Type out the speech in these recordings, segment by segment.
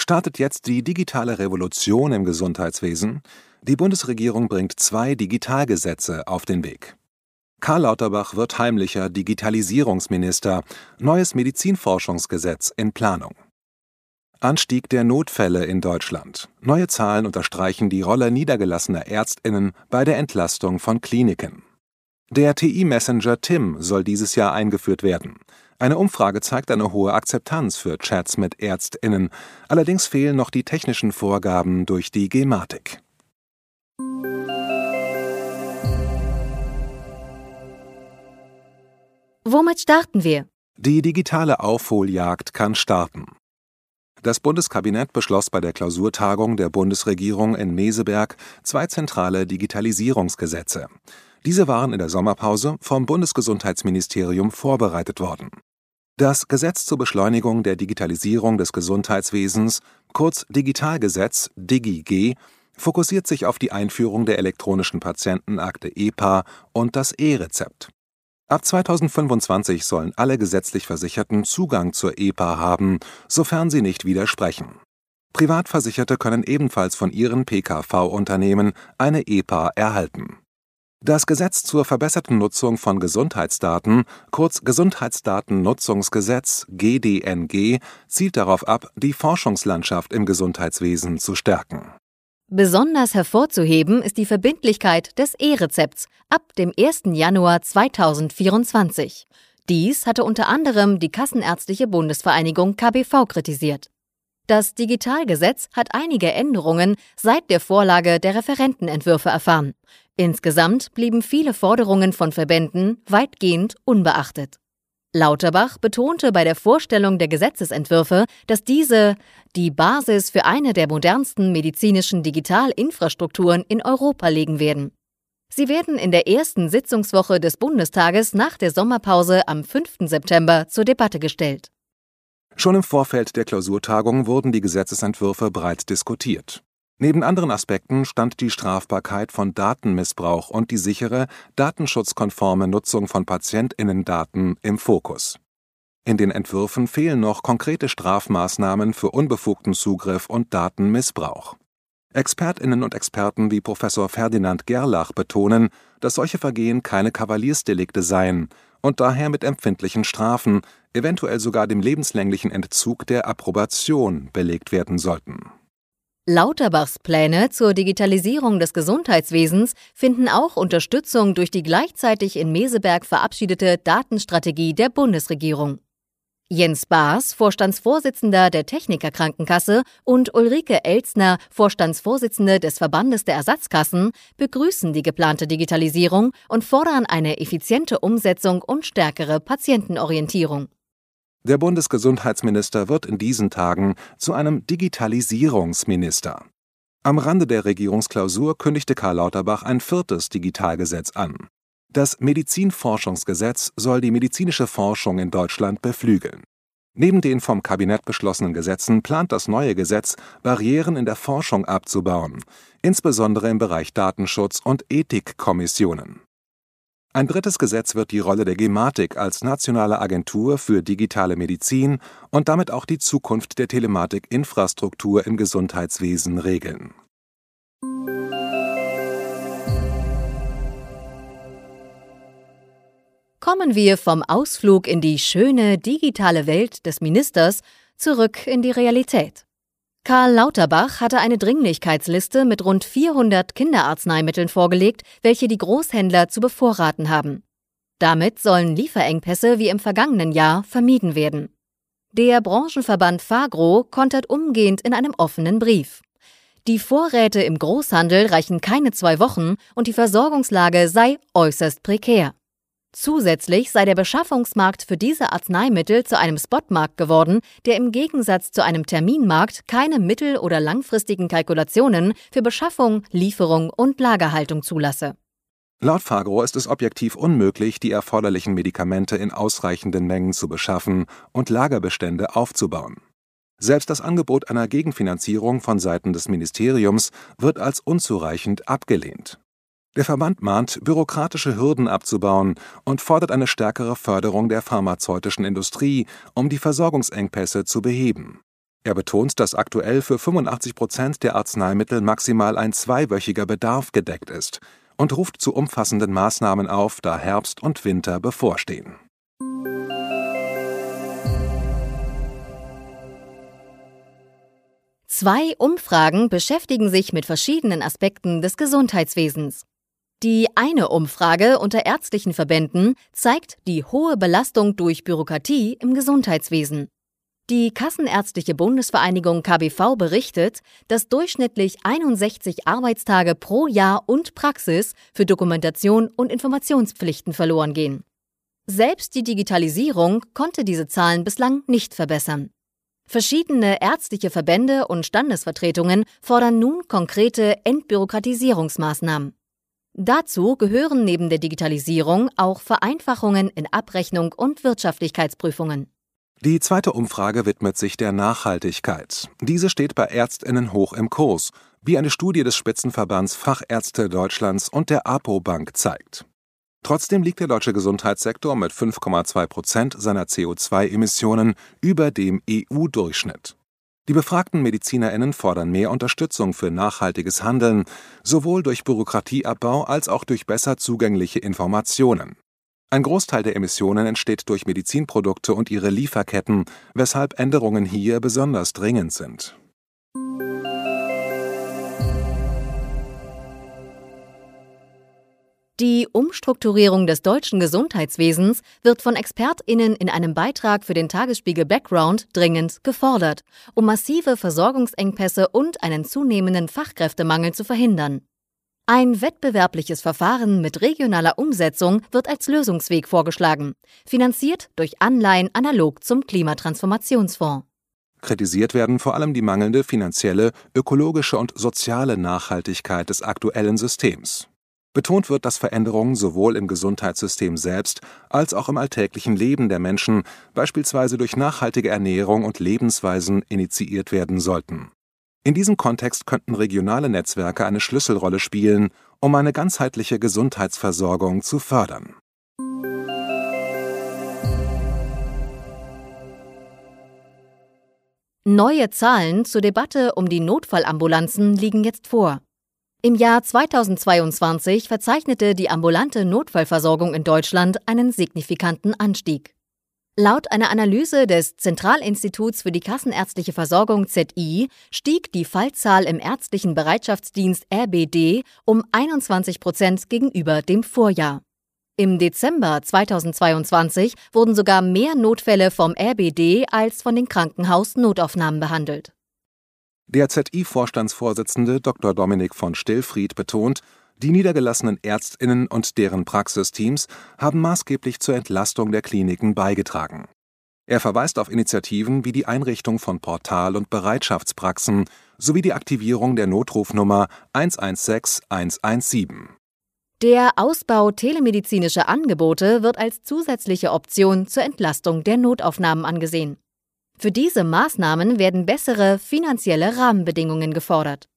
Startet jetzt die digitale Revolution im Gesundheitswesen? Die Bundesregierung bringt zwei Digitalgesetze auf den Weg. Karl Lauterbach wird heimlicher Digitalisierungsminister, neues Medizinforschungsgesetz in Planung. Anstieg der Notfälle in Deutschland. Neue Zahlen unterstreichen die Rolle niedergelassener Ärztinnen bei der Entlastung von Kliniken. Der TI-Messenger Tim soll dieses Jahr eingeführt werden. Eine Umfrage zeigt eine hohe Akzeptanz für Chats mit Ärztinnen, allerdings fehlen noch die technischen Vorgaben durch die Gematik. Womit starten wir? Die digitale Aufholjagd kann starten. Das Bundeskabinett beschloss bei der Klausurtagung der Bundesregierung in Meseberg zwei zentrale Digitalisierungsgesetze. Diese waren in der Sommerpause vom Bundesgesundheitsministerium vorbereitet worden. Das Gesetz zur Beschleunigung der Digitalisierung des Gesundheitswesens, kurz Digitalgesetz DigiG, fokussiert sich auf die Einführung der elektronischen Patientenakte EPA und das E-Rezept. Ab 2025 sollen alle gesetzlich Versicherten Zugang zur EPA haben, sofern sie nicht widersprechen. Privatversicherte können ebenfalls von ihren PKV-Unternehmen eine EPA erhalten das Gesetz zur verbesserten Nutzung von Gesundheitsdaten, kurz Gesundheitsdatennutzungsgesetz GDNG, zielt darauf ab, die Forschungslandschaft im Gesundheitswesen zu stärken. Besonders hervorzuheben ist die Verbindlichkeit des E-Rezepts ab dem 1. Januar 2024. Dies hatte unter anderem die Kassenärztliche Bundesvereinigung KBV kritisiert. Das Digitalgesetz hat einige Änderungen seit der Vorlage der Referentenentwürfe erfahren. Insgesamt blieben viele Forderungen von Verbänden weitgehend unbeachtet. Lauterbach betonte bei der Vorstellung der Gesetzesentwürfe, dass diese die Basis für eine der modernsten medizinischen Digitalinfrastrukturen in Europa legen werden. Sie werden in der ersten Sitzungswoche des Bundestages nach der Sommerpause am 5. September zur Debatte gestellt. Schon im Vorfeld der Klausurtagung wurden die Gesetzesentwürfe breit diskutiert. Neben anderen Aspekten stand die Strafbarkeit von Datenmissbrauch und die sichere, datenschutzkonforme Nutzung von Patientinnendaten im Fokus. In den Entwürfen fehlen noch konkrete Strafmaßnahmen für unbefugten Zugriff und Datenmissbrauch. Expertinnen und Experten wie Professor Ferdinand Gerlach betonen, dass solche Vergehen keine Kavaliersdelikte seien und daher mit empfindlichen Strafen, eventuell sogar dem lebenslänglichen Entzug der Approbation belegt werden sollten Lauterbachs Pläne zur Digitalisierung des Gesundheitswesens finden auch Unterstützung durch die gleichzeitig in Meseberg verabschiedete Datenstrategie der Bundesregierung. Jens Baas, Vorstandsvorsitzender der Techniker Krankenkasse, und Ulrike Elzner, Vorstandsvorsitzende des Verbandes der Ersatzkassen, begrüßen die geplante Digitalisierung und fordern eine effiziente Umsetzung und stärkere Patientenorientierung. Der Bundesgesundheitsminister wird in diesen Tagen zu einem Digitalisierungsminister. Am Rande der Regierungsklausur kündigte Karl Lauterbach ein viertes Digitalgesetz an. Das Medizinforschungsgesetz soll die medizinische Forschung in Deutschland beflügeln. Neben den vom Kabinett beschlossenen Gesetzen plant das neue Gesetz, Barrieren in der Forschung abzubauen, insbesondere im Bereich Datenschutz und Ethikkommissionen. Ein drittes Gesetz wird die Rolle der Gematik als nationale Agentur für digitale Medizin und damit auch die Zukunft der Telematikinfrastruktur im Gesundheitswesen regeln. Kommen wir vom Ausflug in die schöne digitale Welt des Ministers zurück in die Realität. Karl Lauterbach hatte eine Dringlichkeitsliste mit rund 400 Kinderarzneimitteln vorgelegt, welche die Großhändler zu bevorraten haben. Damit sollen Lieferengpässe wie im vergangenen Jahr vermieden werden. Der Branchenverband Fagro kontert umgehend in einem offenen Brief. Die Vorräte im Großhandel reichen keine zwei Wochen und die Versorgungslage sei äußerst prekär. Zusätzlich sei der Beschaffungsmarkt für diese Arzneimittel zu einem Spotmarkt geworden, der im Gegensatz zu einem Terminmarkt keine mittel- oder langfristigen Kalkulationen für Beschaffung, Lieferung und Lagerhaltung zulasse. Laut Fagro ist es objektiv unmöglich, die erforderlichen Medikamente in ausreichenden Mengen zu beschaffen und Lagerbestände aufzubauen. Selbst das Angebot einer Gegenfinanzierung von Seiten des Ministeriums wird als unzureichend abgelehnt. Der Verband mahnt, bürokratische Hürden abzubauen und fordert eine stärkere Förderung der pharmazeutischen Industrie, um die Versorgungsengpässe zu beheben. Er betont, dass aktuell für 85 Prozent der Arzneimittel maximal ein zweiwöchiger Bedarf gedeckt ist und ruft zu umfassenden Maßnahmen auf, da Herbst und Winter bevorstehen. Zwei Umfragen beschäftigen sich mit verschiedenen Aspekten des Gesundheitswesens. Die eine Umfrage unter ärztlichen Verbänden zeigt die hohe Belastung durch Bürokratie im Gesundheitswesen. Die Kassenärztliche Bundesvereinigung KBV berichtet, dass durchschnittlich 61 Arbeitstage pro Jahr und Praxis für Dokumentation und Informationspflichten verloren gehen. Selbst die Digitalisierung konnte diese Zahlen bislang nicht verbessern. Verschiedene ärztliche Verbände und Standesvertretungen fordern nun konkrete Entbürokratisierungsmaßnahmen. Dazu gehören neben der Digitalisierung auch Vereinfachungen in Abrechnung und Wirtschaftlichkeitsprüfungen. Die zweite Umfrage widmet sich der Nachhaltigkeit. Diese steht bei Ärztinnen hoch im Kurs, wie eine Studie des Spitzenverbands Fachärzte Deutschlands und der APO Bank zeigt. Trotzdem liegt der deutsche Gesundheitssektor mit 5,2 Prozent seiner CO2-Emissionen über dem EU-Durchschnitt. Die befragten MedizinerInnen fordern mehr Unterstützung für nachhaltiges Handeln, sowohl durch Bürokratieabbau als auch durch besser zugängliche Informationen. Ein Großteil der Emissionen entsteht durch Medizinprodukte und ihre Lieferketten, weshalb Änderungen hier besonders dringend sind. Die Umstrukturierung des deutschen Gesundheitswesens wird von Expertinnen in einem Beitrag für den Tagesspiegel Background dringend gefordert, um massive Versorgungsengpässe und einen zunehmenden Fachkräftemangel zu verhindern. Ein wettbewerbliches Verfahren mit regionaler Umsetzung wird als Lösungsweg vorgeschlagen, finanziert durch Anleihen analog zum Klimatransformationsfonds. Kritisiert werden vor allem die mangelnde finanzielle, ökologische und soziale Nachhaltigkeit des aktuellen Systems. Betont wird, dass Veränderungen sowohl im Gesundheitssystem selbst als auch im alltäglichen Leben der Menschen, beispielsweise durch nachhaltige Ernährung und Lebensweisen, initiiert werden sollten. In diesem Kontext könnten regionale Netzwerke eine Schlüsselrolle spielen, um eine ganzheitliche Gesundheitsversorgung zu fördern. Neue Zahlen zur Debatte um die Notfallambulanzen liegen jetzt vor. Im Jahr 2022 verzeichnete die ambulante Notfallversorgung in Deutschland einen signifikanten Anstieg. Laut einer Analyse des Zentralinstituts für die Kassenärztliche Versorgung ZI stieg die Fallzahl im ärztlichen Bereitschaftsdienst RBD um 21 Prozent gegenüber dem Vorjahr. Im Dezember 2022 wurden sogar mehr Notfälle vom RBD als von den Krankenhausnotaufnahmen behandelt. Der ZI-Vorstandsvorsitzende Dr. Dominik von Stillfried betont, die niedergelassenen Ärztinnen und deren Praxisteams haben maßgeblich zur Entlastung der Kliniken beigetragen. Er verweist auf Initiativen wie die Einrichtung von Portal- und Bereitschaftspraxen sowie die Aktivierung der Notrufnummer 116 117. Der Ausbau telemedizinischer Angebote wird als zusätzliche Option zur Entlastung der Notaufnahmen angesehen. Für diese Maßnahmen werden bessere finanzielle Rahmenbedingungen gefordert.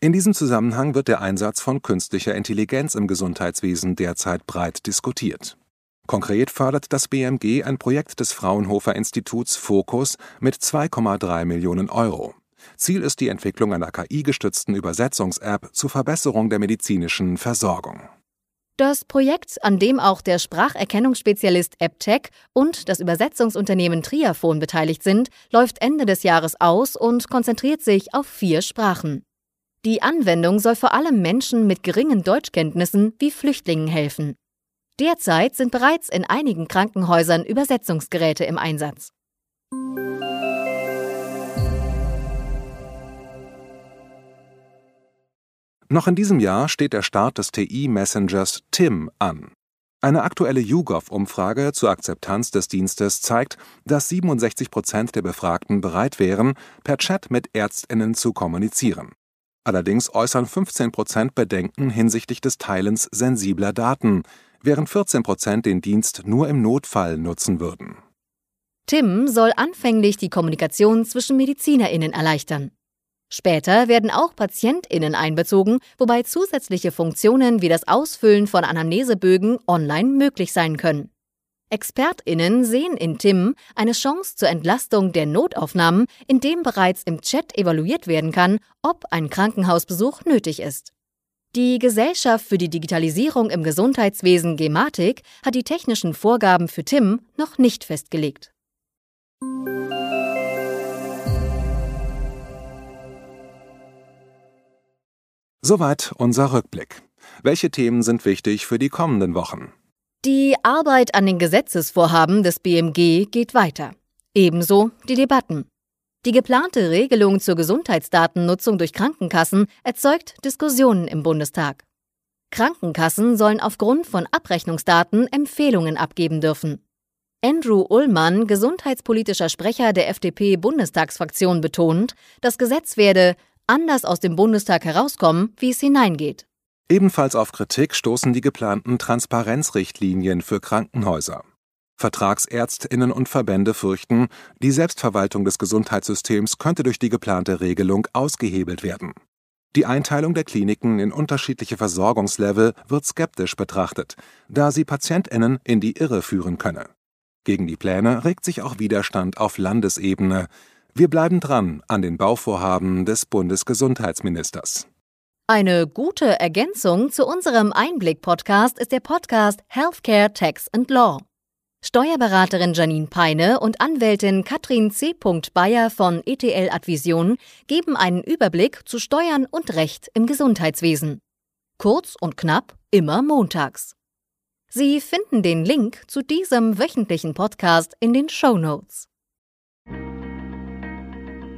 In diesem Zusammenhang wird der Einsatz von künstlicher Intelligenz im Gesundheitswesen derzeit breit diskutiert. Konkret fördert das BMG ein Projekt des Fraunhofer Instituts Focus mit 2,3 Millionen Euro. Ziel ist die Entwicklung einer KI-gestützten Übersetzungs-App zur Verbesserung der medizinischen Versorgung. Das Projekt, an dem auch der Spracherkennungsspezialist AppTech und das Übersetzungsunternehmen Triaphon beteiligt sind, läuft Ende des Jahres aus und konzentriert sich auf vier Sprachen. Die Anwendung soll vor allem Menschen mit geringen Deutschkenntnissen wie Flüchtlingen helfen. Derzeit sind bereits in einigen Krankenhäusern Übersetzungsgeräte im Einsatz. Noch in diesem Jahr steht der Start des TI-Messengers TIM an. Eine aktuelle YouGov-Umfrage zur Akzeptanz des Dienstes zeigt, dass 67 Prozent der Befragten bereit wären, per Chat mit ÄrztInnen zu kommunizieren. Allerdings äußern 15 Prozent Bedenken hinsichtlich des Teilens sensibler Daten, während 14 Prozent den Dienst nur im Notfall nutzen würden. Tim soll anfänglich die Kommunikation zwischen MedizinerInnen erleichtern. Später werden auch PatientInnen einbezogen, wobei zusätzliche Funktionen wie das Ausfüllen von Anamnesebögen online möglich sein können. ExpertInnen sehen in Tim eine Chance zur Entlastung der Notaufnahmen, indem bereits im Chat evaluiert werden kann, ob ein Krankenhausbesuch nötig ist. Die Gesellschaft für die Digitalisierung im Gesundheitswesen Gematik hat die technischen Vorgaben für Tim noch nicht festgelegt. Soweit unser Rückblick. Welche Themen sind wichtig für die kommenden Wochen? Die Arbeit an den Gesetzesvorhaben des BMG geht weiter. Ebenso die Debatten. Die geplante Regelung zur Gesundheitsdatennutzung durch Krankenkassen erzeugt Diskussionen im Bundestag. Krankenkassen sollen aufgrund von Abrechnungsdaten Empfehlungen abgeben dürfen. Andrew Ullmann, gesundheitspolitischer Sprecher der FDP-Bundestagsfraktion, betont, das Gesetz werde anders aus dem Bundestag herauskommen, wie es hineingeht. Ebenfalls auf Kritik stoßen die geplanten Transparenzrichtlinien für Krankenhäuser. Vertragsärztinnen und Verbände fürchten, die Selbstverwaltung des Gesundheitssystems könnte durch die geplante Regelung ausgehebelt werden. Die Einteilung der Kliniken in unterschiedliche Versorgungslevel wird skeptisch betrachtet, da sie Patientinnen in die Irre führen könne. Gegen die Pläne regt sich auch Widerstand auf Landesebene. Wir bleiben dran an den Bauvorhaben des Bundesgesundheitsministers. Eine gute Ergänzung zu unserem Einblick-Podcast ist der Podcast Healthcare Tax and Law. Steuerberaterin Janine Peine und Anwältin Katrin C. Bayer von ETL Advision geben einen Überblick zu Steuern und Recht im Gesundheitswesen. Kurz und knapp, immer montags. Sie finden den Link zu diesem wöchentlichen Podcast in den Show Notes.